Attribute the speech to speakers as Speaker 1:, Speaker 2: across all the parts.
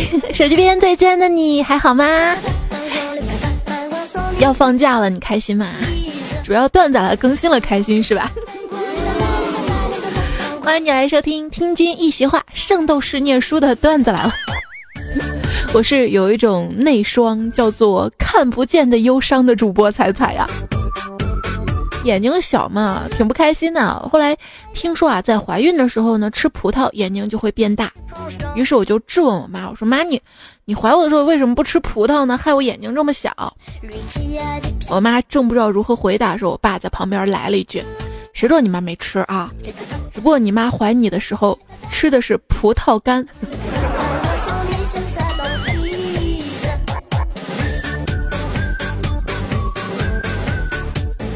Speaker 1: 手机边最亲的你还好吗？要放假了，你开心吗？主要段子来更新了，开心是吧？欢迎你来收听《听君一席话》，圣斗士念书的段子来了。我是有一种内双，叫做看不见的忧伤的主播彩彩呀。眼睛小嘛，挺不开心的。后来听说啊，在怀孕的时候呢，吃葡萄眼睛就会变大。于是我就质问我妈，我说妈，你你怀我的时候为什么不吃葡萄呢？害我眼睛这么小。我妈正不知道如何回答，时候我爸在旁边来了一句：“谁说你妈没吃啊？只不过你妈怀你的时候吃的是葡萄干。”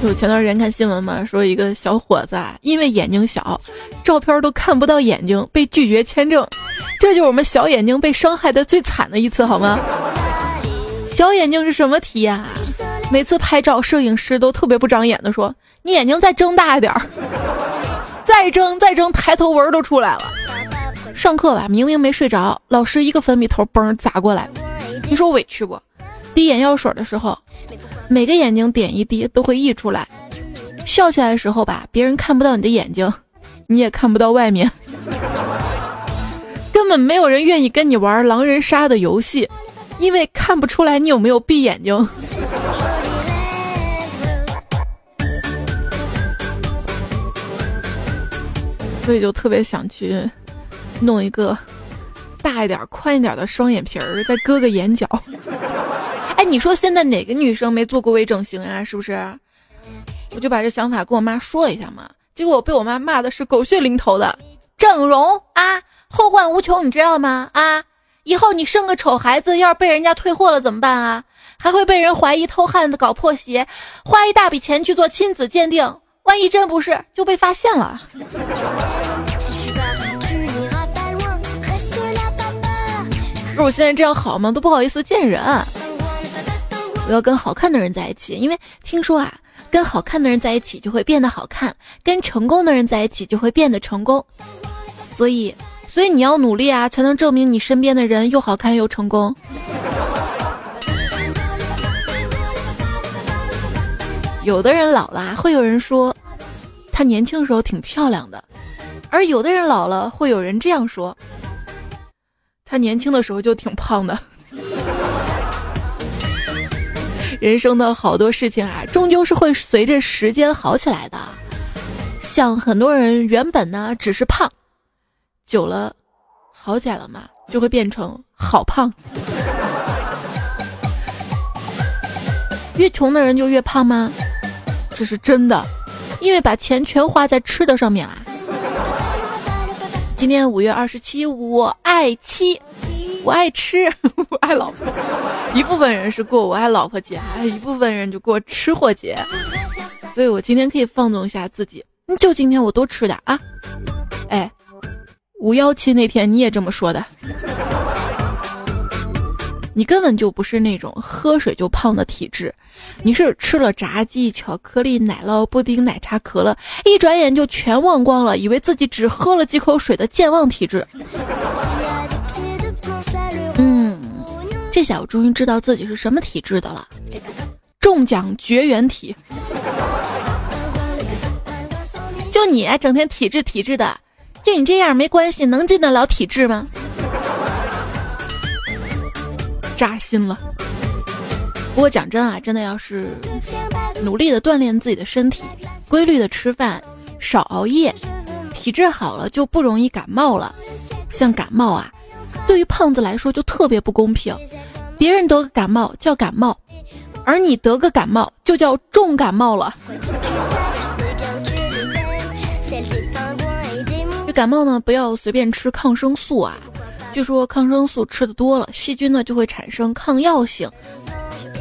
Speaker 1: 我前段时间看新闻嘛，说一个小伙子啊，因为眼睛小，照片都看不到眼睛，被拒绝签证。这就是我们小眼睛被伤害的最惨的一次，好吗？小眼睛是什么题呀？每次拍照，摄影师都特别不长眼的说：“你眼睛再睁大一点儿，再睁再睁，抬头纹都出来了。”上课吧，明明没睡着，老师一个粉笔头嘣砸过来，你说委屈不？滴眼药水的时候，每个眼睛点一滴都会溢出来。笑起来的时候吧，别人看不到你的眼睛，你也看不到外面。根本没有人愿意跟你玩狼人杀的游戏，因为看不出来你有没有闭眼睛。所以就特别想去弄一个大一点、宽一点的双眼皮儿，再割个眼角。哎，你说现在哪个女生没做过微整形呀？是不是？我就把这想法跟我妈说了一下嘛，结果我被我妈骂的是狗血淋头的。整容啊，后患无穷，你知道吗？啊，以后你生个丑孩子，要是被人家退货了怎么办啊？还会被人怀疑偷汉子搞破鞋，花一大笔钱去做亲子鉴定，万一真不是，就被发现了。是我现在这样好吗？都不好意思见人。我要跟好看的人在一起，因为听说啊，跟好看的人在一起就会变得好看，跟成功的人在一起就会变得成功。所以，所以你要努力啊，才能证明你身边的人又好看又成功。有的人老了，会有人说他年轻时候挺漂亮的，而有的人老了，会有人这样说他年轻的时候就挺胖的。人生的好多事情啊，终究是会随着时间好起来的。像很多人原本呢只是胖，久了好起来了嘛，就会变成好胖。越穷的人就越胖吗？这是真的，因为把钱全花在吃的上面啦。今天五月二十七，我爱妻。我爱吃，我爱老婆。一部分人是过我爱老婆节，还有一部分人就过吃货节。所以我今天可以放纵一下自己，就今天我多吃点啊！哎，五幺七那天你也这么说的？你根本就不是那种喝水就胖的体质，你是吃了炸鸡、巧克力、奶酪、布丁、奶茶、可乐，一转眼就全忘光了，以为自己只喝了几口水的健忘体质。嗯这下我终于知道自己是什么体质的了，中奖绝缘体。就你整天体质体质的，就你这样没关系，能进得了体质吗？扎心了。不过讲真啊，真的要是努力的锻炼自己的身体，规律的吃饭，少熬夜，体质好了就不容易感冒了。像感冒啊。对于胖子来说就特别不公平，别人得个感冒叫感冒，而你得个感冒就叫重感冒了。这感冒呢，不要随便吃抗生素啊，据说抗生素吃的多了，细菌呢就会产生抗药性。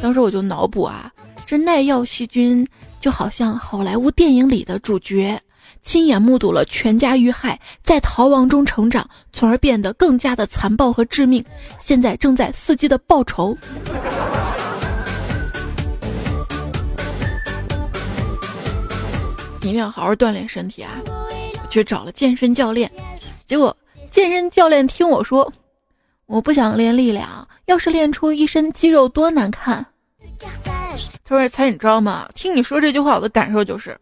Speaker 1: 当时我就脑补啊，这耐药细菌就好像好莱坞电影里的主角。亲眼目睹了全家遇害，在逃亡中成长，从而变得更加的残暴和致命。现在正在伺机的报仇。一定要好好锻炼身体啊！我去找了健身教练，结果健身教练听我说，我不想练力量，要是练出一身肌肉多难看。他说：“才你知道吗？听你说这句话，我的感受就是，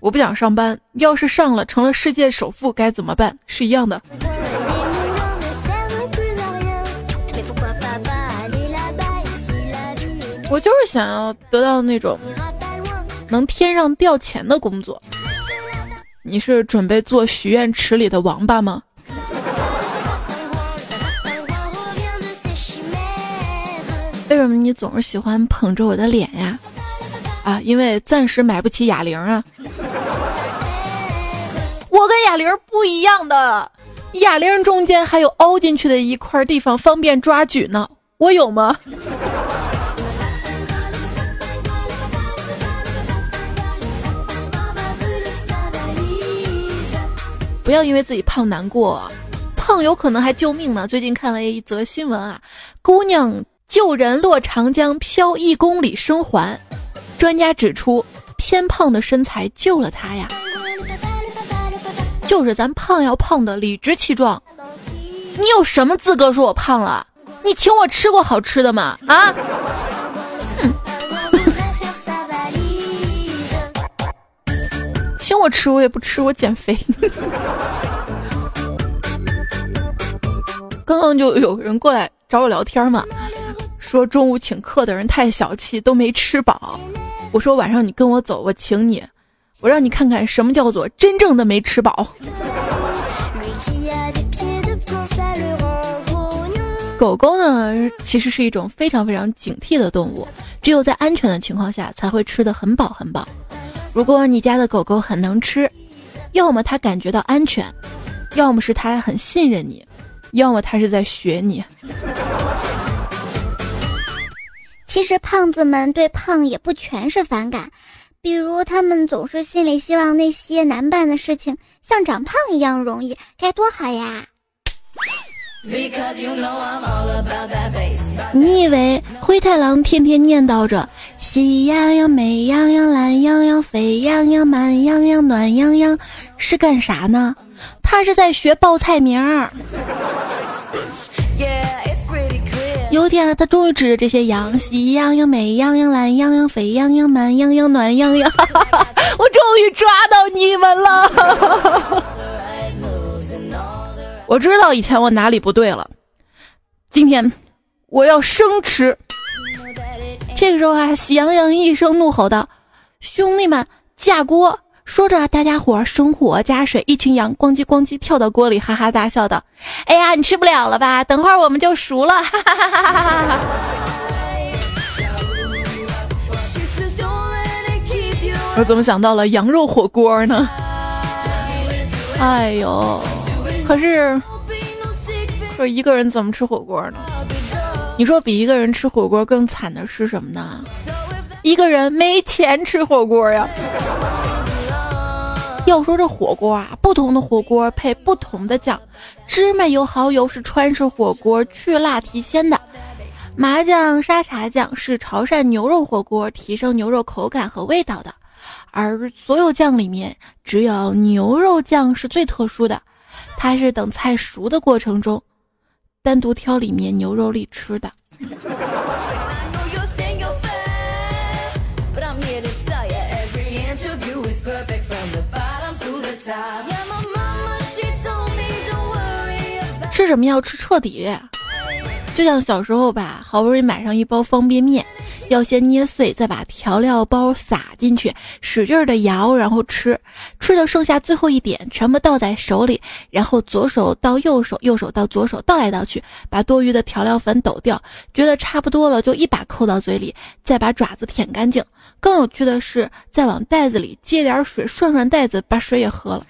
Speaker 1: 我不想上班，要是上了成了世界首富该怎么办？是一样的。”我就是想要得到那种能天上掉钱的工作。你是准备做许愿池里的王八吗？为什么你总是喜欢捧着我的脸呀？啊，因为暂时买不起哑铃啊。我跟哑铃不一样的，哑铃中间还有凹进去的一块地方，方便抓举呢。我有吗？不要因为自己胖难过，胖有可能还救命呢。最近看了一则新闻啊，姑娘救人落长江漂一公里生还，专家指出偏胖的身材救了她呀。就是咱胖要胖的理直气壮，你有什么资格说我胖了？你请我吃过好吃的吗？啊？我吃，我也不吃，我减肥。刚刚就有人过来找我聊天嘛，说中午请客的人太小气，都没吃饱。我说晚上你跟我走，我请你，我让你看看什么叫做真正的没吃饱。狗狗呢，其实是一种非常非常警惕的动物，只有在安全的情况下才会吃的很饱很饱。如果你家的狗狗很能吃，要么它感觉到安全，要么是它很信任你，要么它是在学你。
Speaker 2: 其实胖子们对胖也不全是反感，比如他们总是心里希望那些难办的事情像长胖一样容易，该多好呀！
Speaker 1: 你以为灰太狼天天念叨着喜羊羊、美羊羊、懒羊羊、沸羊羊、慢羊羊、暖羊羊是干啥呢？他是在学报菜名儿。有一天，他终于指着这些羊：喜羊羊、美羊羊、懒羊羊、沸羊羊、慢羊羊、暖羊羊。我终于抓到你们了！我知道以前我哪里不对了，今天我要生吃。这个时候啊，喜羊羊一声怒吼道：“兄弟们，架锅！”说着，大家伙生火加水，一群羊咣叽咣叽跳到锅里，哈哈大笑道：“哎呀，你吃不了了吧？等会儿我们就熟了。”哈哈哈哈哈哈！我怎么想到了羊肉火锅呢？哎呦！可是，说一个人怎么吃火锅呢？你说比一个人吃火锅更惨的是什么呢？一个人没钱吃火锅呀。要说这火锅啊，不同的火锅配不同的酱，芝麻油、蚝油是川式火锅去辣提鲜的，麻酱、沙茶酱是潮汕牛肉火锅提升牛肉口感和味道的，而所有酱里面只有牛肉酱是最特殊的。它是等菜熟的过程中，单独挑里面牛肉粒吃的。吃什么要吃彻底，就像小时候吧，好不容易买上一包方便面。要先捏碎，再把调料包撒进去，使劲的摇，然后吃，吃的剩下最后一点，全部倒在手里，然后左手到右手，右手到左手，倒来倒去，把多余的调料粉抖掉，觉得差不多了，就一把扣到嘴里，再把爪子舔干净。更有趣的是，再往袋子里接点水，涮涮袋子，把水也喝了。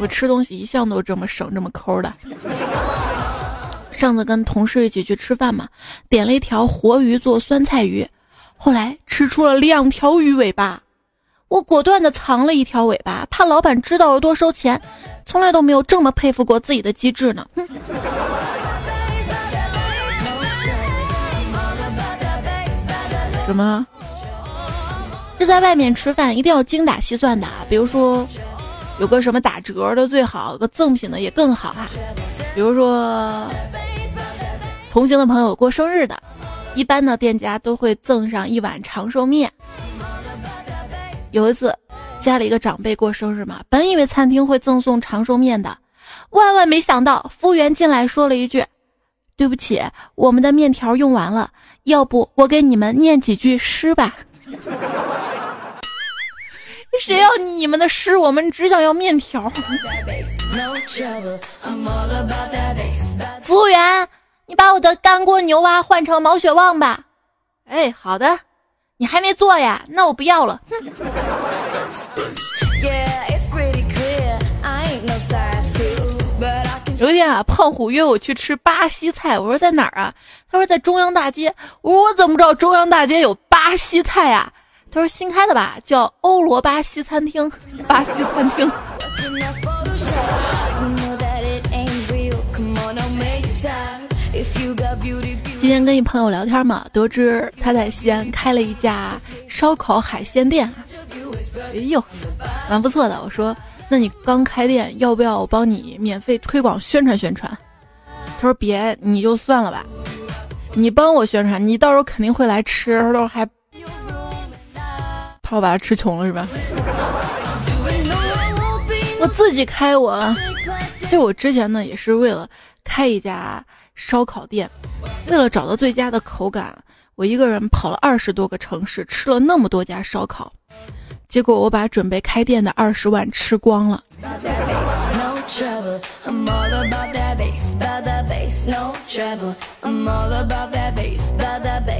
Speaker 1: 我吃东西一向都这么省这么抠的。上次跟同事一起去吃饭嘛，点了一条活鱼做酸菜鱼，后来吃出了两条鱼尾巴，我果断的藏了一条尾巴，怕老板知道了多收钱。从来都没有这么佩服过自己的机智呢。哼。什么？是在外面吃饭一定要精打细算的，比如说有个什么打折的最好，有个赠品的也更好啊。比如说同行的朋友过生日的，一般的店家都会赠上一碗长寿面。有一次家里一个长辈过生日嘛，本以为餐厅会赠送长寿面的，万万没想到服务员进来说了一句。对不起，我们的面条用完了，要不我给你们念几句诗吧？谁要你们的诗？我们只想要面条。服务员，你把我的干锅牛蛙换成毛血旺吧。哎，好的。你还没做呀？那我不要了。有一天啊，胖虎约我去吃巴西菜，我说在哪儿啊？他说在中央大街。我说我怎么知道中央大街有巴西菜啊？他说新开的吧，叫欧罗巴西餐厅。巴西餐厅。今天跟一朋友聊天嘛，得知他在西安开了一家烧烤海鲜店，哎呦，蛮不错的。我说。那你刚开店，要不要我帮你免费推广宣传宣传？他说别，你就算了吧。你帮我宣传，你到时候肯定会来吃，到时候还怕我把他吃穷了是吧？我自己开我，就我之前呢也是为了开一家烧烤店，为了找到最佳的口感，我一个人跑了二十多个城市，吃了那么多家烧烤。结果我把准备开店的二十万吃光了。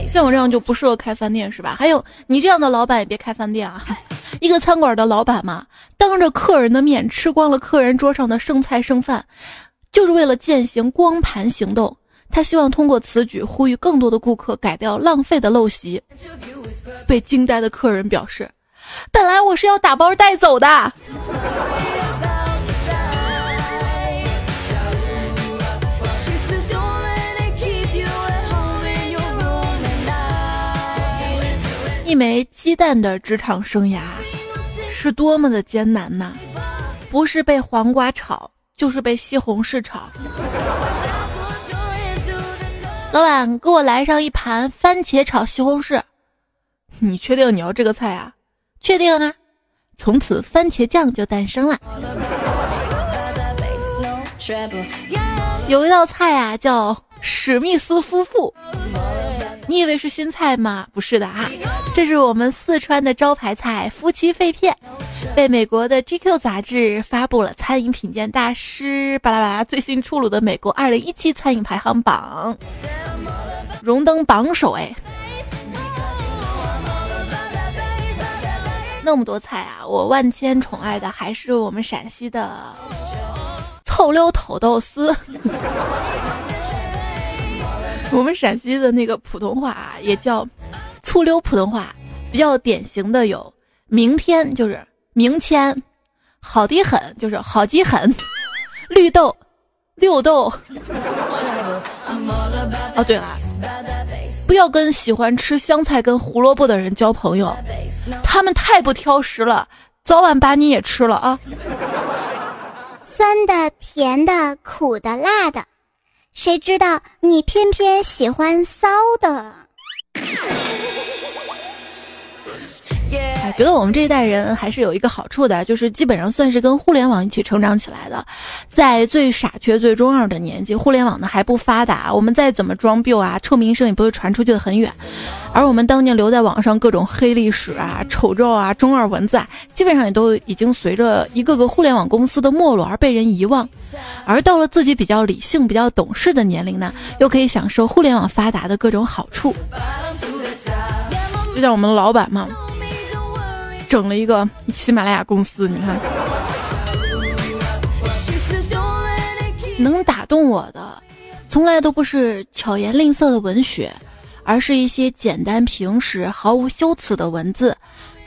Speaker 1: 像我这样就不适合开饭店是吧？还有你这样的老板也别开饭店啊！一个餐馆的老板嘛，当着客人的面吃光了客人桌上的剩菜剩饭，就是为了践行光盘行动。他希望通过此举呼吁更多的顾客改掉浪费的陋习。被惊呆的客人表示。本来我是要打包带走的。一枚鸡蛋的职场生涯是多么的艰难呐！不是被黄瓜炒，就是被西红柿炒。老板，给我来上一盘番茄炒西红柿。你确定你要这个菜啊？确定啊！从此番茄酱就诞生了。有一道菜啊，叫史密斯夫妇。你以为是新菜吗？不是的啊，这是我们四川的招牌菜——夫妻肺片，被美国的 GQ 杂志发布了餐饮品鉴大师巴拉巴拉最新出炉的美国二零一七餐饮排行榜，荣登榜首哎。那么多菜啊！我万千宠爱的还是我们陕西的臭溜土豆丝。我们陕西的那个普通话啊，也叫粗溜普通话，比较典型的有明天就是明天，好的很就是好极很，绿豆，六豆。哦，对了。不要跟喜欢吃香菜跟胡萝卜的人交朋友，他们太不挑食了，早晚把你也吃了啊！
Speaker 2: 酸的、甜的、苦的、辣的，谁知道你偏偏喜欢骚的？
Speaker 1: 觉得我们这一代人还是有一个好处的，就是基本上算是跟互联网一起成长起来的，在最傻缺、最中二的年纪，互联网呢还不发达，我们再怎么装逼啊，臭名声也不会传出去的很远。而我们当年留在网上各种黑历史啊、丑照啊、中二文字，啊，基本上也都已经随着一个个互联网公司的没落而被人遗忘。而到了自己比较理性、比较懂事的年龄呢，又可以享受互联网发达的各种好处。就像我们的老板嘛。整了一个喜马拉雅公司，你看，能打动我的，从来都不是巧言令色的文学，而是一些简单平实、毫无修辞的文字，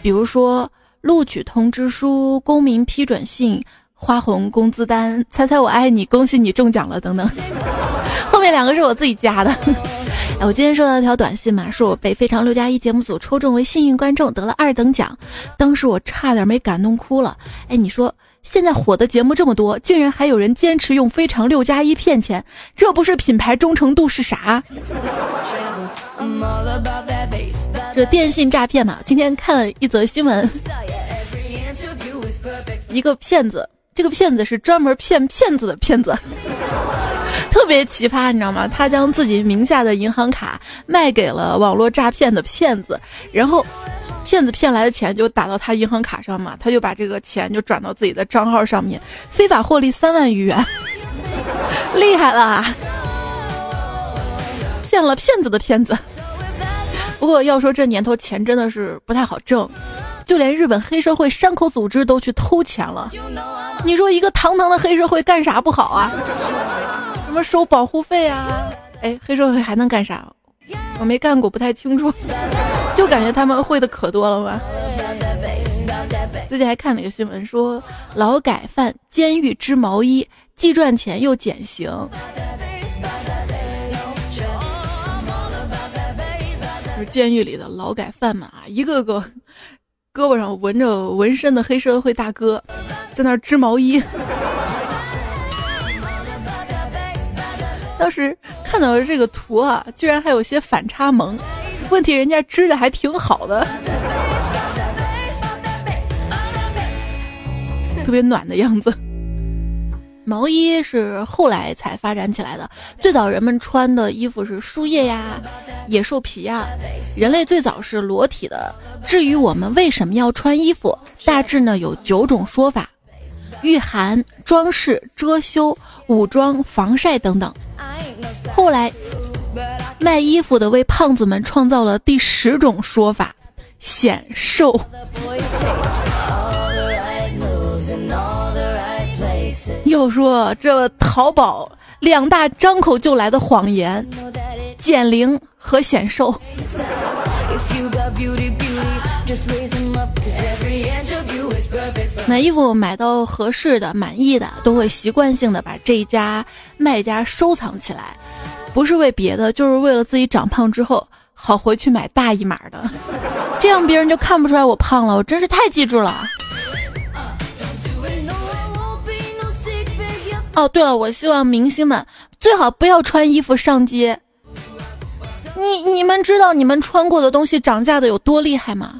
Speaker 1: 比如说录取通知书、公民批准信、花红工资单、猜猜我爱你、恭喜你中奖了等等。后面两个是我自己加的。哎，我今天收到一条短信嘛，说我被《非常六加一》节目组抽中为幸运观众，得了二等奖，当时我差点没感动哭了。哎，你说现在火的节目这么多，竟然还有人坚持用《非常六加一》骗钱，这不是品牌忠诚度是啥？这电信诈骗嘛，今天看了一则新闻，一个骗子，这个骗子是专门骗骗子的骗子。特别奇葩，你知道吗？他将自己名下的银行卡卖给了网络诈骗的骗子，然后骗子骗来的钱就打到他银行卡上嘛，他就把这个钱就转到自己的账号上面，非法获利三万余元，厉害了！骗了骗子的骗子。不过要说这年头钱真的是不太好挣，就连日本黑社会山口组织都去偷钱了。你说一个堂堂的黑社会干啥不好啊？什么收保护费啊？哎，黑社会还能干啥？我没干过，不太清楚。就感觉他们会的可多了吧。最近还看了一个新闻，说劳改犯监狱织毛衣，既赚钱又减刑。就是监狱里的劳改犯们啊，一个个 胳膊上纹着纹身的黑社会大哥，在那织毛衣。当时看到这个图啊，居然还有些反差萌。问题人家织的还挺好的，特别暖的样子。毛衣是后来才发展起来的，最早人们穿的衣服是树叶呀、野兽皮呀。人类最早是裸体的。至于我们为什么要穿衣服，大致呢有九种说法：御寒、装饰、遮羞、武装、防晒等等。后来，卖衣服的为胖子们创造了第十种说法：显瘦。又说这淘宝两大张口就来的谎言：减龄和显瘦。买衣服买到合适的、满意的，都会习惯性的把这一家卖家收藏起来，不是为别的，就是为了自己长胖之后好回去买大一码的，这样别人就看不出来我胖了。我真是太记住了。哦，对了，我希望明星们最好不要穿衣服上街。你你们知道你们穿过的东西涨价的有多厉害吗？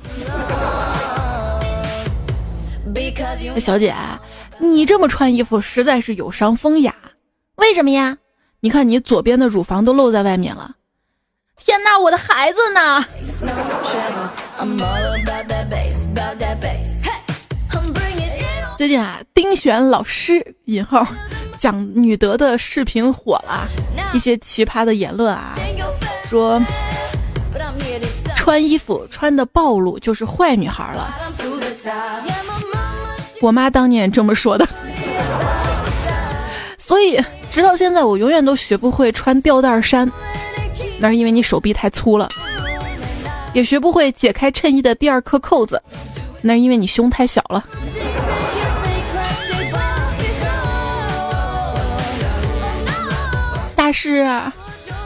Speaker 1: 小姐，你这么穿衣服实在是有伤风雅。为什么呀？你看你左边的乳房都露在外面了。天哪，我的孩子呢？最近啊，丁选老师引号讲女德的视频火了，一些奇葩的言论啊，说穿衣服穿的暴露就是坏女孩了。我妈当年也这么说的，所以直到现在我永远都学不会穿吊带衫，那是因为你手臂太粗了；也学不会解开衬衣的第二颗扣子，那是因为你胸太小了。大师，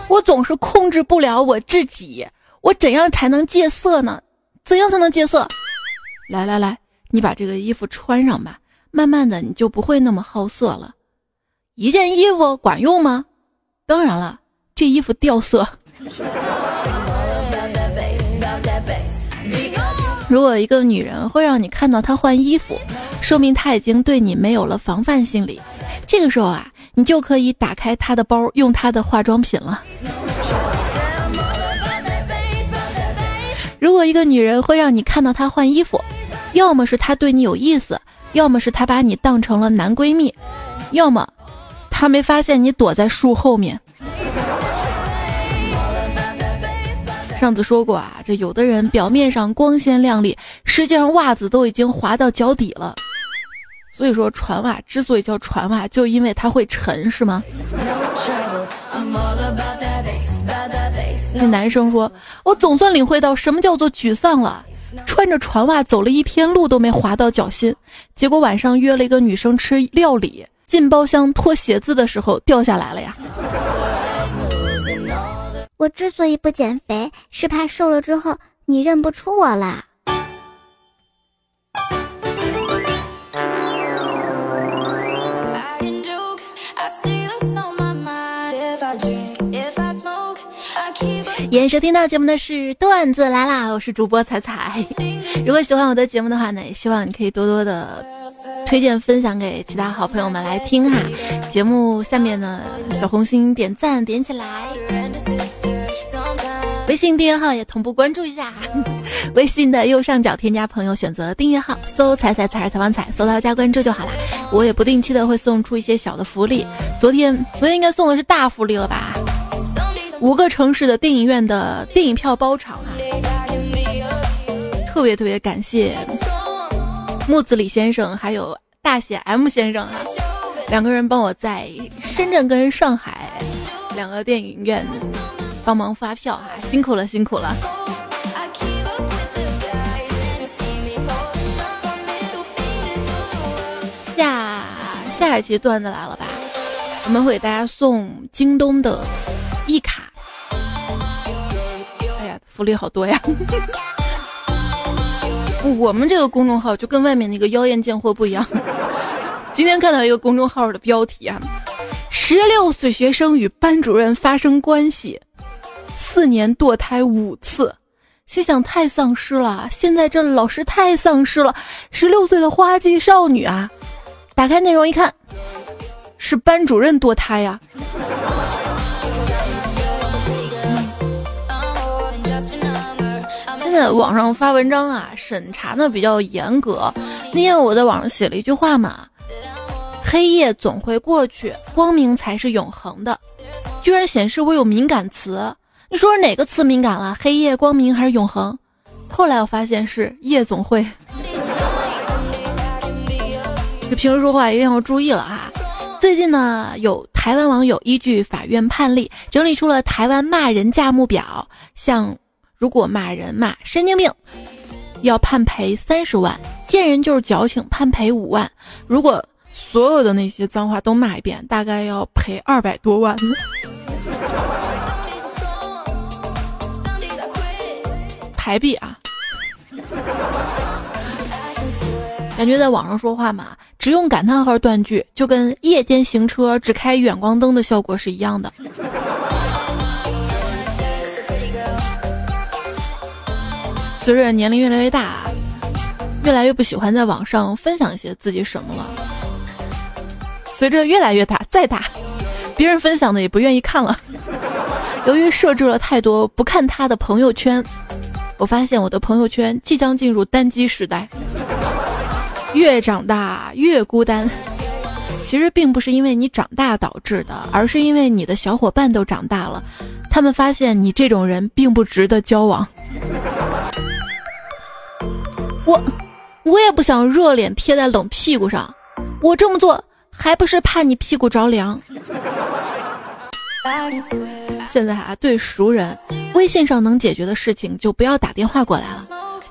Speaker 1: 我总是控制不了我自己，我怎样才能戒色呢？怎样才能戒色？来来来，你把这个衣服穿上吧，慢慢的你就不会那么好色了。一件衣服管用吗？当然了，这衣服掉色。如果一个女人会让你看到她换衣服，说明她已经对你没有了防范心理。这个时候啊。你就可以打开她的包，用她的化妆品了。如果一个女人会让你看到她换衣服，要么是他对你有意思，要么是他把你当成了男闺蜜，要么他没发现你躲在树后面。上次说过啊，这有的人表面上光鲜亮丽，实际上袜子都已经滑到脚底了。所以说，船袜之所以叫船袜，就因为它会沉，是吗？那男生说：“我总算领会到什么叫做沮丧了。穿着船袜走了一天路都没滑到脚心，结果晚上约了一个女生吃料理，进包厢脱鞋子的时候掉下来了呀。”
Speaker 2: 我之所以不减肥，是怕瘦了之后你认不出我啦。
Speaker 1: 欢迎收听到节目的是段子来啦，我是主播彩彩。如果喜欢我的节目的话呢，也希望你可以多多的推荐分享给其他好朋友们来听哈。节目下面呢，小红心点赞点起来，微信订阅号也同步关注一下。微信的右上角添加朋友，选择订阅号，搜“彩彩彩采访彩”，搜到加关注就好啦。我也不定期的会送出一些小的福利，昨天昨天应该送的是大福利了吧？五个城市的电影院的电影票包场啊！特别特别感谢木子李先生还有大写 M 先生啊，两个人帮我在深圳跟上海两个电影院帮忙发票哈，辛苦了辛苦了。下下一期段子来了吧？我们会给大家送京东的福利好多呀！我们这个公众号就跟外面那个妖艳贱货不一样。今天看到一个公众号的标题啊：十六岁学生与班主任发生关系，四年堕胎五次。心想太丧尸了，现在这老师太丧尸了。十六岁的花季少女啊！打开内容一看，是班主任堕胎呀。在网上发文章啊，审查呢比较严格。那天我在网上写了一句话嘛：“黑夜总会过去，光明才是永恒的。”居然显示我有敏感词，你说哪个词敏感了？黑夜、光明还是永恒？后来我发现是夜总会。这平时说话一定要注意了哈。最近呢，有台湾网友依据法院判例，整理出了台湾骂人价目表，像。如果骂人骂神经病，要判赔三十万；见人就是矫情，判赔五万。如果所有的那些脏话都骂一遍，大概要赔二百多万。台币啊！感觉在网上说话嘛，只用感叹号断句，就跟夜间行车只开远光灯的效果是一样的。随着年龄越来越大，越来越不喜欢在网上分享一些自己什么了。随着越来越大，再大，别人分享的也不愿意看了。由于设置了太多不看他的朋友圈，我发现我的朋友圈即将进入单机时代。越长大越孤单，其实并不是因为你长大导致的，而是因为你的小伙伴都长大了，他们发现你这种人并不值得交往。我，我也不想热脸贴在冷屁股上，我这么做还不是怕你屁股着凉。现在啊，对熟人，微信上能解决的事情就不要打电话过来了；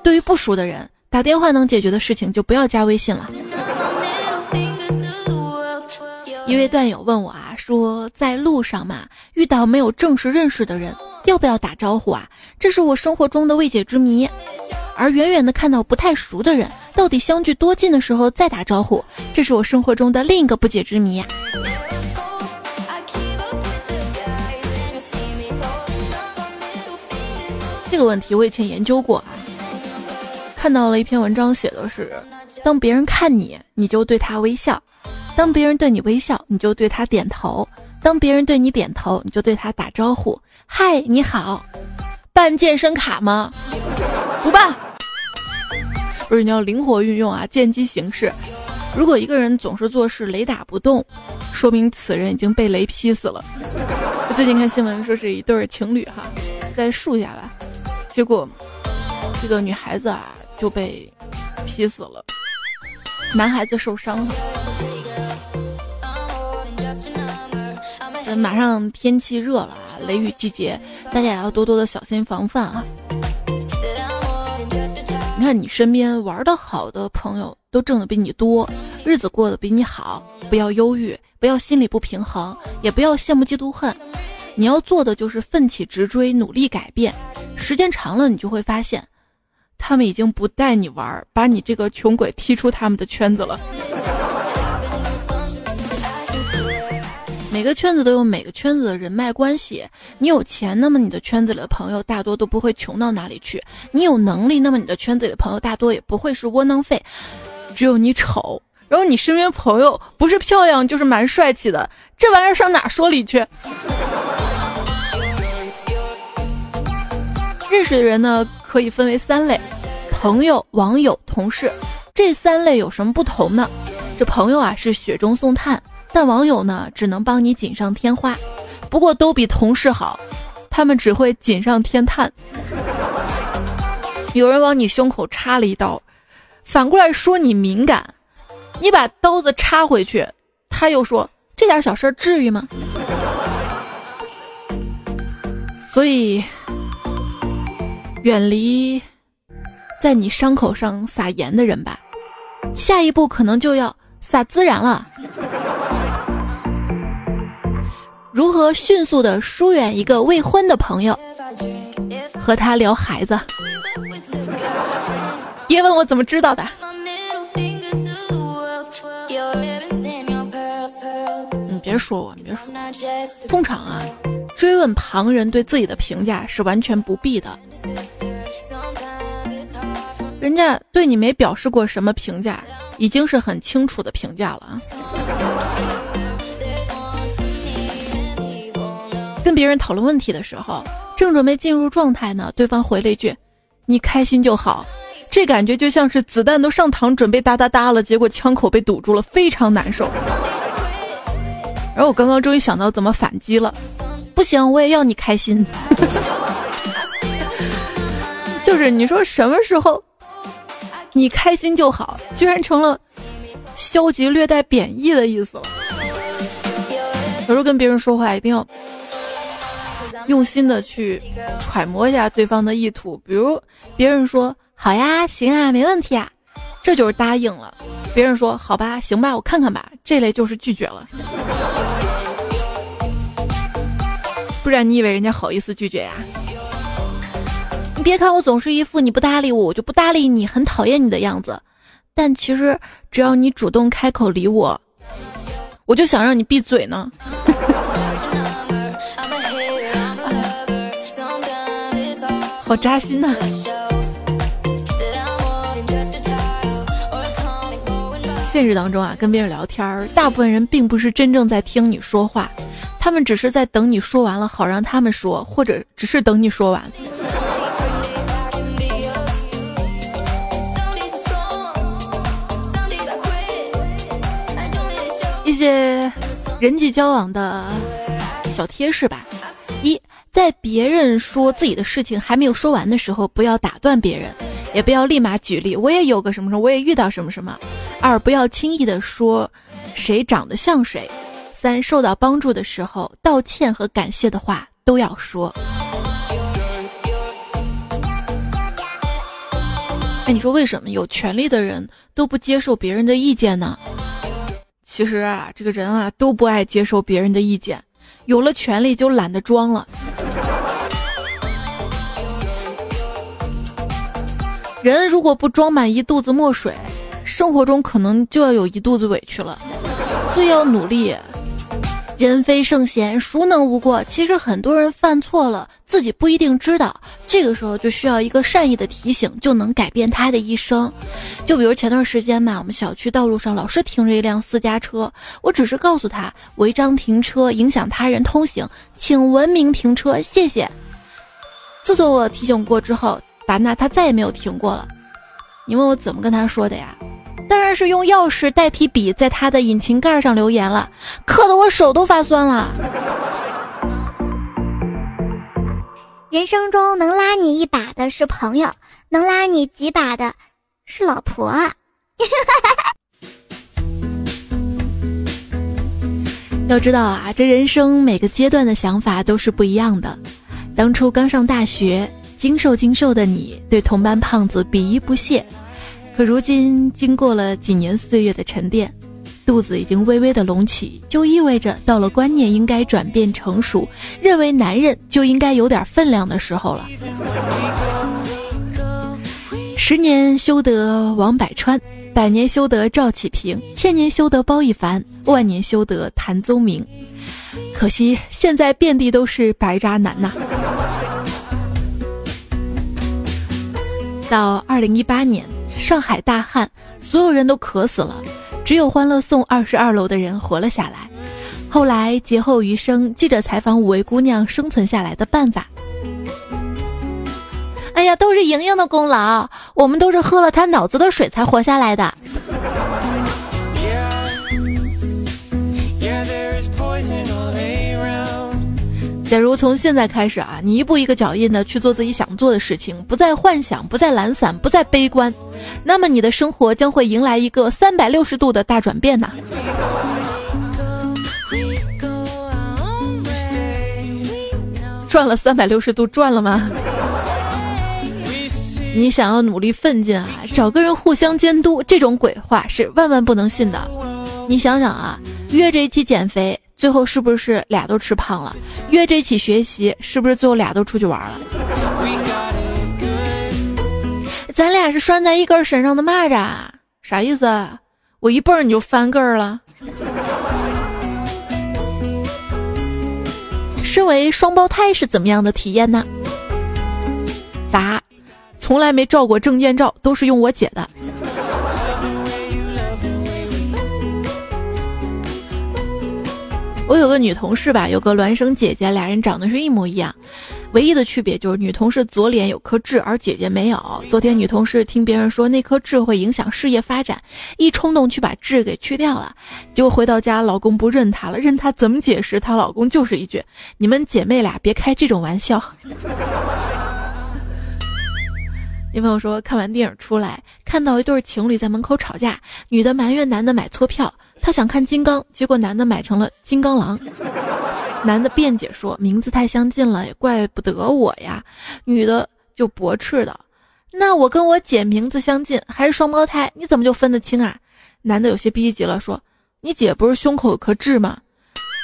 Speaker 1: 对于不熟的人，打电话能解决的事情就不要加微信了。一位段友问我啊，说在路上嘛，遇到没有正式认识的人，要不要打招呼啊？这是我生活中的未解之谜。而远远的看到不太熟的人，到底相距多近的时候再打招呼，这是我生活中的另一个不解之谜呀。这个问题我以前研究过啊，看到了一篇文章，写的是：当别人看你，你就对他微笑；当别人对你微笑，你就对他点头；当别人对你点头，你就对他打招呼。嗨，你好，办健身卡吗？不办。不是你要灵活运用啊，见机行事。如果一个人总是做事雷打不动，说明此人已经被雷劈死了。我最近看新闻说是一对情侣哈，在树下吧，结果这个女孩子啊就被劈死了，男孩子受伤了。马上天气热了啊，雷雨季节，大家也要多多的小心防范啊。你看，你身边玩的好的朋友都挣的比你多，日子过得比你好，不要忧郁，不要心里不平衡，也不要羡慕嫉妒恨。你要做的就是奋起直追，努力改变。时间长了，你就会发现，他们已经不带你玩，把你这个穷鬼踢出他们的圈子了。每个圈子都有每个圈子的人脉关系。你有钱，那么你的圈子里的朋友大多都不会穷到哪里去；你有能力，那么你的圈子里的朋友大多也不会是窝囊废。只有你丑，然后你身边朋友不是漂亮就是蛮帅气的，这玩意儿上哪说理去？认识的人呢，可以分为三类：朋友、网友、同事。这三类有什么不同呢？这朋友啊是雪中送炭。但网友呢，只能帮你锦上添花，不过都比同事好，他们只会锦上添炭。有人往你胸口插了一刀，反过来说你敏感，你把刀子插回去，他又说这点小事至于吗？所以，远离在你伤口上撒盐的人吧，下一步可能就要撒孜然了。如何迅速的疏远一个未婚的朋友，和他聊孩子？别问我怎么知道的。你别说我，你别说。通常啊，追问旁人对自己的评价是完全不必的。人家对你没表示过什么评价，已经是很清楚的评价了啊。别人讨论问题的时候，正准备进入状态呢，对方回了一句：“你开心就好。”这感觉就像是子弹都上膛，准备哒哒哒了，结果枪口被堵住了，非常难受。然后我刚刚终于想到怎么反击了，不行，我也要你开心。就是你说什么时候你开心就好，居然成了消极略带贬义的意思了。有时候跟别人说话一定要。用心的去揣摩一下对方的意图，比如别人说好呀，行啊，没问题啊，这就是答应了；别人说好吧，行吧，我看看吧，这类就是拒绝了。不然你以为人家好意思拒绝呀？你别看我总是一副你不搭理我，我就不搭理你，很讨厌你的样子，但其实只要你主动开口理我，我就想让你闭嘴呢。好扎心呐！现实当中啊，跟别人聊天儿，大部分人并不是真正在听你说话，他们只是在等你说完了，好让他们说，或者只是等你说完。一些人际交往的小贴士吧，在别人说自己的事情还没有说完的时候，不要打断别人，也不要立马举例。我也有个什么什么，我也遇到什么什么。二，不要轻易的说谁长得像谁。三，受到帮助的时候，道歉和感谢的话都要说。哎，你说为什么有权利的人都不接受别人的意见呢？其实啊，这个人啊都不爱接受别人的意见，有了权利就懒得装了。人如果不装满一肚子墨水，生活中可能就要有一肚子委屈了，所以要努力。人非圣贤，孰能无过？其实很多人犯错了，自己不一定知道，这个时候就需要一个善意的提醒，就能改变他的一生。就比如前段时间嘛，我们小区道路上老是停着一辆私家车，我只是告诉他违章停车影响他人通行，请文明停车，谢谢。自从我提醒过之后。打那他再也没有停过了。你问我怎么跟他说的呀？当然是用钥匙代替笔，在他的引擎盖上留言了，刻得我手都发酸了。
Speaker 2: 人生中能拉你一把的是朋友，能拉你几把的是老婆。
Speaker 1: 要知道啊，这人生每个阶段的想法都是不一样的。当初刚上大学。精瘦精瘦的你，对同班胖子鄙夷不屑。可如今，经过了几年岁月的沉淀，肚子已经微微的隆起，就意味着到了观念应该转变成熟，认为男人就应该有点分量的时候了。十年修得王百川，百年修得赵启平，千年修得包奕凡，万年修得谭宗明。可惜现在遍地都是白渣男呐。到二零一八年，上海大旱，所有人都渴死了，只有欢乐颂二十二楼的人活了下来。后来劫后余生，记者采访五位姑娘生存下来的办法。哎呀，都是莹莹的功劳，我们都是喝了她脑子的水才活下来的。假如从现在开始啊，你一步一个脚印的去做自己想做的事情，不再幻想，不再懒散，不再悲观，那么你的生活将会迎来一个三百六十度的大转变呐！转了三百六十度，转了吗？你想要努力奋进啊，找个人互相监督，这种鬼话是万万不能信的。你想想啊，约着一起减肥。最后是不是俩都吃胖了？约着一起学习，是不是最后俩都出去玩了？咱俩是拴在一根身上的蚂蚱，啥意思？我一蹦你就翻个儿了？身为双胞胎是怎么样的体验呢？答：从来没照过证件照，都是用我姐的。我有个女同事吧，有个孪生姐姐，俩人长得是一模一样，唯一的区别就是女同事左脸有颗痣，而姐姐没有。昨天女同事听别人说那颗痣会影响事业发展，一冲动去把痣给去掉了，结果回到家老公不认她了，认她怎么解释？她老公就是一句：“你们姐妹俩别开这种玩笑。”女朋友说看完电影出来，看到一对情侣在门口吵架，女的埋怨男的买错票。他想看金刚，结果男的买成了金刚狼。男的辩解说名字太相近了，也怪不得我呀。女的就驳斥的，那我跟我姐名字相近，还是双胞胎，你怎么就分得清啊？男的有些逼急了，说你姐不是胸口有颗痣吗？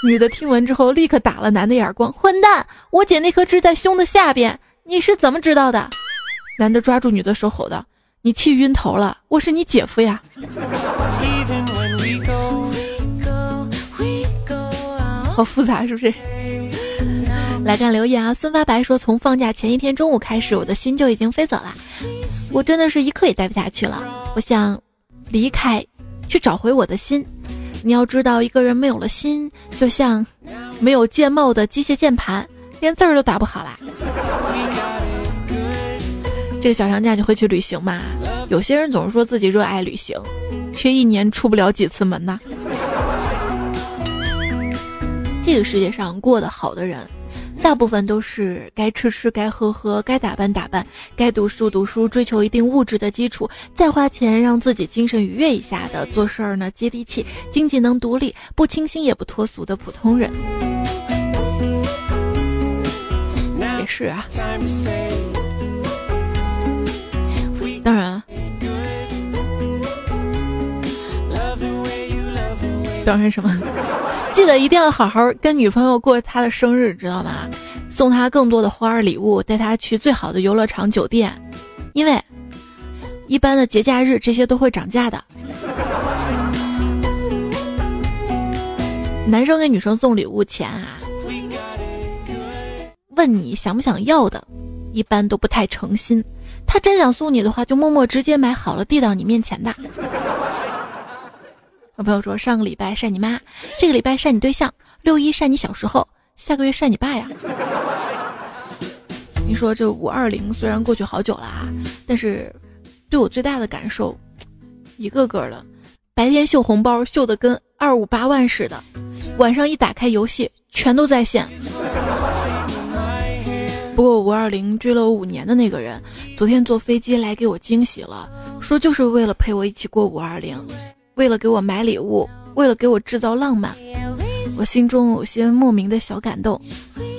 Speaker 1: 女的听闻之后立刻打了男的眼光，混蛋！我姐那颗痣在胸的下边，你是怎么知道的？男的抓住女的手吼道：“你气晕头了，我是你姐夫呀！”好复杂是不是？来看留言啊！孙发白说：“从放假前一天中午开始，我的心就已经飞走了，我真的是一刻也待不下去了。我想离开，去找回我的心。你要知道，一个人没有了心，就像没有键帽的机械键盘，连字儿都打不好啦。”这个小长假你会去旅行吗？有些人总是说自己热爱旅行，却一年出不了几次门呐。这个世界上过得好的人，大部分都是该吃吃，该喝喝，该打扮打扮，该读书读书，追求一定物质的基础，再花钱让自己精神愉悦一下的，做事儿呢接地气，经济能独立，不清新也不脱俗的普通人。也是啊，当然，当然 什么？记得一定要好好跟女朋友过她的生日，知道吗？送她更多的花儿礼物，带她去最好的游乐场、酒店，因为一般的节假日这些都会涨价的。男生给女生送礼物前啊，问你想不想要的，一般都不太诚心。他真想送你的话，就默默直接买好了递到你面前的。我朋友说，上个礼拜晒你妈，这个礼拜晒你对象，六一晒你小时候，下个月晒你爸呀。你说这五二零虽然过去好久了啊，但是对我最大的感受，一个个的，白天秀红包秀的跟二五八万似的，晚上一打开游戏全都在线。不过五二零追了我五年的那个人，昨天坐飞机来给我惊喜了，说就是为了陪我一起过五二零。为了给我买礼物，为了给我制造浪漫，我心中有些莫名的小感动。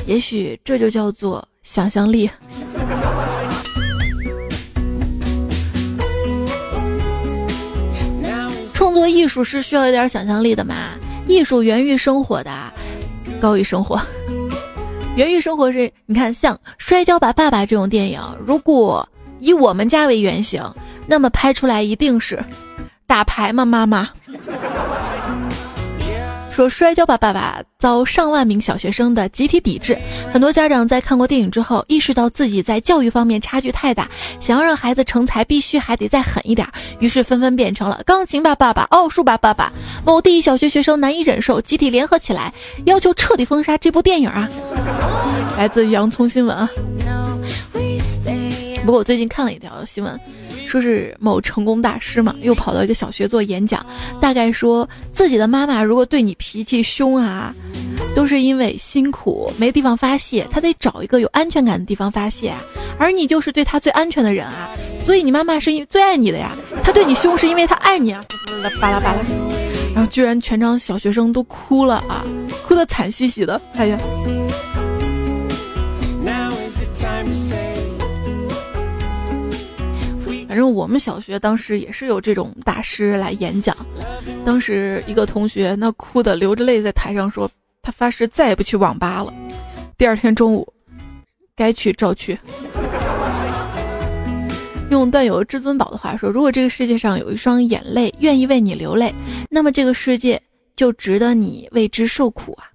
Speaker 1: 也许这就叫做想象力。创作艺术是需要一点想象力的嘛，艺术源于生活的，高于生活。源于生活是，你看像《摔跤吧，爸爸》这种电影，如果以我们家为原型，那么拍出来一定是打牌吗？妈妈。说摔跤吧，爸爸遭上万名小学生的集体抵制。很多家长在看过电影之后，意识到自己在教育方面差距太大，想要让孩子成才，必须还得再狠一点。于是纷纷变成了钢琴吧，爸爸，奥数吧，爸爸。某地小学学生难以忍受，集体联合起来，要求彻底封杀这部电影啊！来自洋葱新闻啊。不过我最近看了一条新闻。说是某成功大师嘛，又跑到一个小学做演讲，大概说自己的妈妈如果对你脾气凶啊，都是因为辛苦没地方发泄，他得找一个有安全感的地方发泄，而你就是对他最安全的人啊，所以你妈妈是因最爱你的呀，他对你凶是因为他爱你啊，巴拉巴拉，然后居然全场小学生都哭了啊，哭得惨兮兮的，哎呀。反正我们小学当时也是有这种大师来演讲，当时一个同学那哭的流着泪在台上说，他发誓再也不去网吧了。第二天中午，该去照去。用段友至尊宝的话说，如果这个世界上有一双眼泪愿意为你流泪，那么这个世界就值得你为之受苦啊。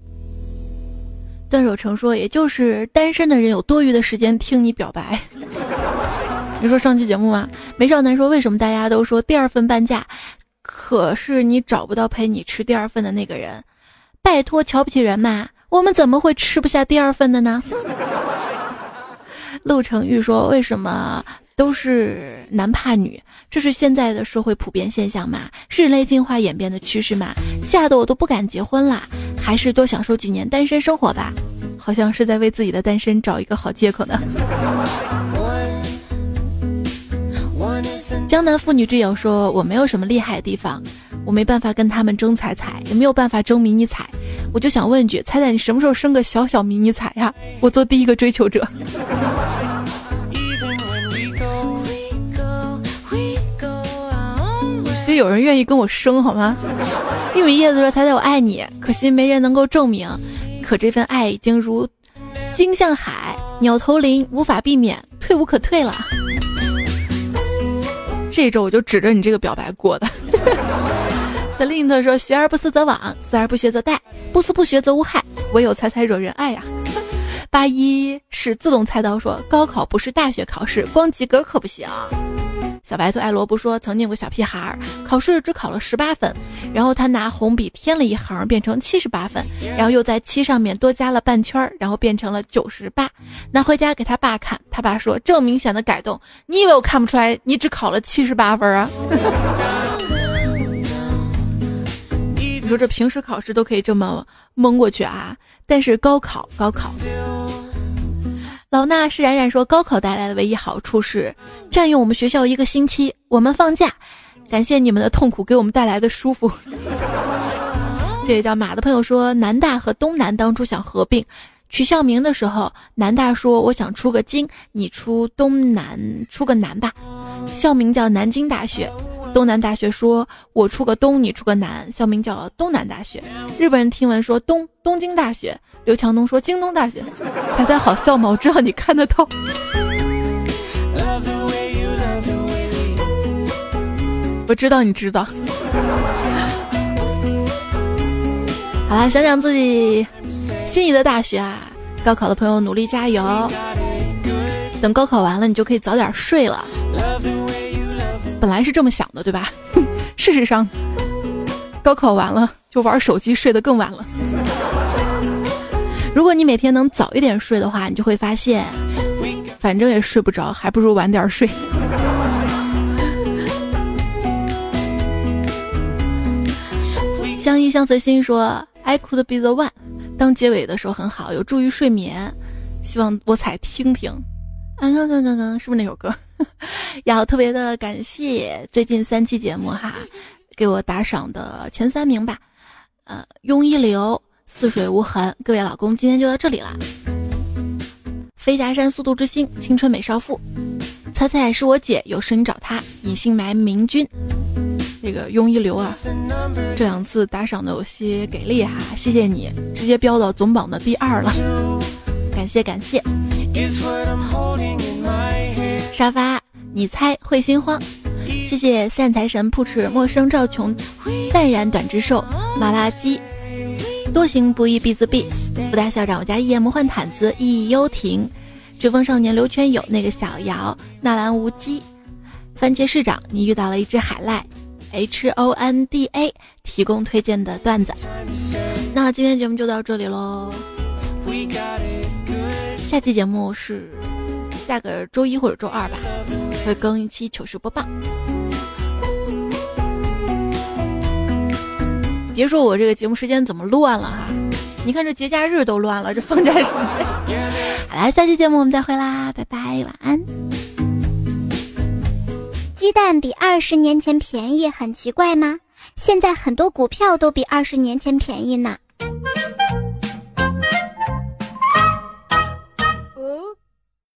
Speaker 1: 段守成说，也就是单身的人有多余的时间听你表白。你说上期节目吗？梅少男说：“为什么大家都说第二份半价，可是你找不到陪你吃第二份的那个人？拜托，瞧不起人嘛！我们怎么会吃不下第二份的呢？” 陆成玉说：“为什么都是男怕女？这是现在的社会普遍现象嘛？是人类进化演变的趋势嘛？吓得我都不敢结婚啦！还是多享受几年单身生活吧？好像是在为自己的单身找一个好借口呢。”江南妇女之友说：“我没有什么厉害的地方，我没办法跟他们争彩彩，也没有办法争迷你彩。我就想问句，彩彩，你什么时候生个小小迷你彩呀？我做第一个追求者。”其实有人愿意跟我生好吗？玉米叶子说：“彩彩，我爱你，可惜没人能够证明。可这份爱已经如鲸向海，鸟投林，无法避免，退无可退了。”这周我就指着你这个表白过的。Selina 说：“学而不思则罔，思而不学则殆，不思不学则无害，唯有猜猜惹人爱呀。”八一是自动猜到说：“高考不是大学考试，光及格可不行。”小白兔爱萝卜说：“曾经有个小屁孩儿，考试只考了十八分，然后他拿红笔添了一横，变成七十八分，然后又在七上面多加了半圈，然后变成了九十八。拿回家给他爸看，他爸说：这么明显的改动，你以为我看不出来？你只考了七十八分啊？你说这平时考试都可以这么蒙过去啊？但是高考，高考。”老衲是冉冉说，高考带来的唯一好处是占用我们学校一个星期，我们放假。感谢你们的痛苦给我们带来的舒服。这位叫马的朋友说，南大和东南当初想合并，取校名的时候，南大说我想出个京，你出东南出个南吧，校名叫南京大学。东南大学说：“我出个东，你出个南，校名叫东南大学。”日本人听闻说：“东东京大学。”刘强东说：“京东大学。”猜猜好笑吗？我知道你看得到。我知道你知道。好啦，想想自己心仪的大学啊！高考的朋友努力加油。等高考完了，你就可以早点睡了。本来是这么想的，对吧？事实上，高考完了就玩手机，睡得更晚了。如果你每天能早一点睡的话，你就会发现，反正也睡不着，还不如晚点睡。相依相随心说：“I could be the one。”当结尾的时候很好，有助于睡眠。希望我彩听听。啊，刚刚刚刚是不是那首歌？要特别的感谢最近三期节目哈，给我打赏的前三名吧。呃，庸一流，似水无痕，各位老公，今天就到这里啦。飞霞山速度之星，青春美少妇，猜猜是我姐，有事你找她。隐姓埋名君，这个庸一流啊，这两次打赏的有些给力哈，谢谢你，直接飙到总榜的第二了，感谢感谢。沙发，你猜会心慌？谢谢善财神扑哧陌生赵琼淡然短之寿麻辣鸡多行不义必自毙。福大校长我家一言魔幻毯子忆幽亭追风少年刘全友那个小瑶纳兰无羁番茄市长你遇到了一只海赖 H O N D A 提供推荐的段子。那今天节目就到这里喽。下期节目是下个周一或者周二吧，会更一期糗事播报。别说我这个节目时间怎么乱了哈，你看这节假日都乱了，这放假时间。好啦，下期节目我们再会啦，拜拜，晚安。
Speaker 2: 鸡蛋比二十年前便宜，很奇怪吗？现在很多股票都比二十年前便宜呢。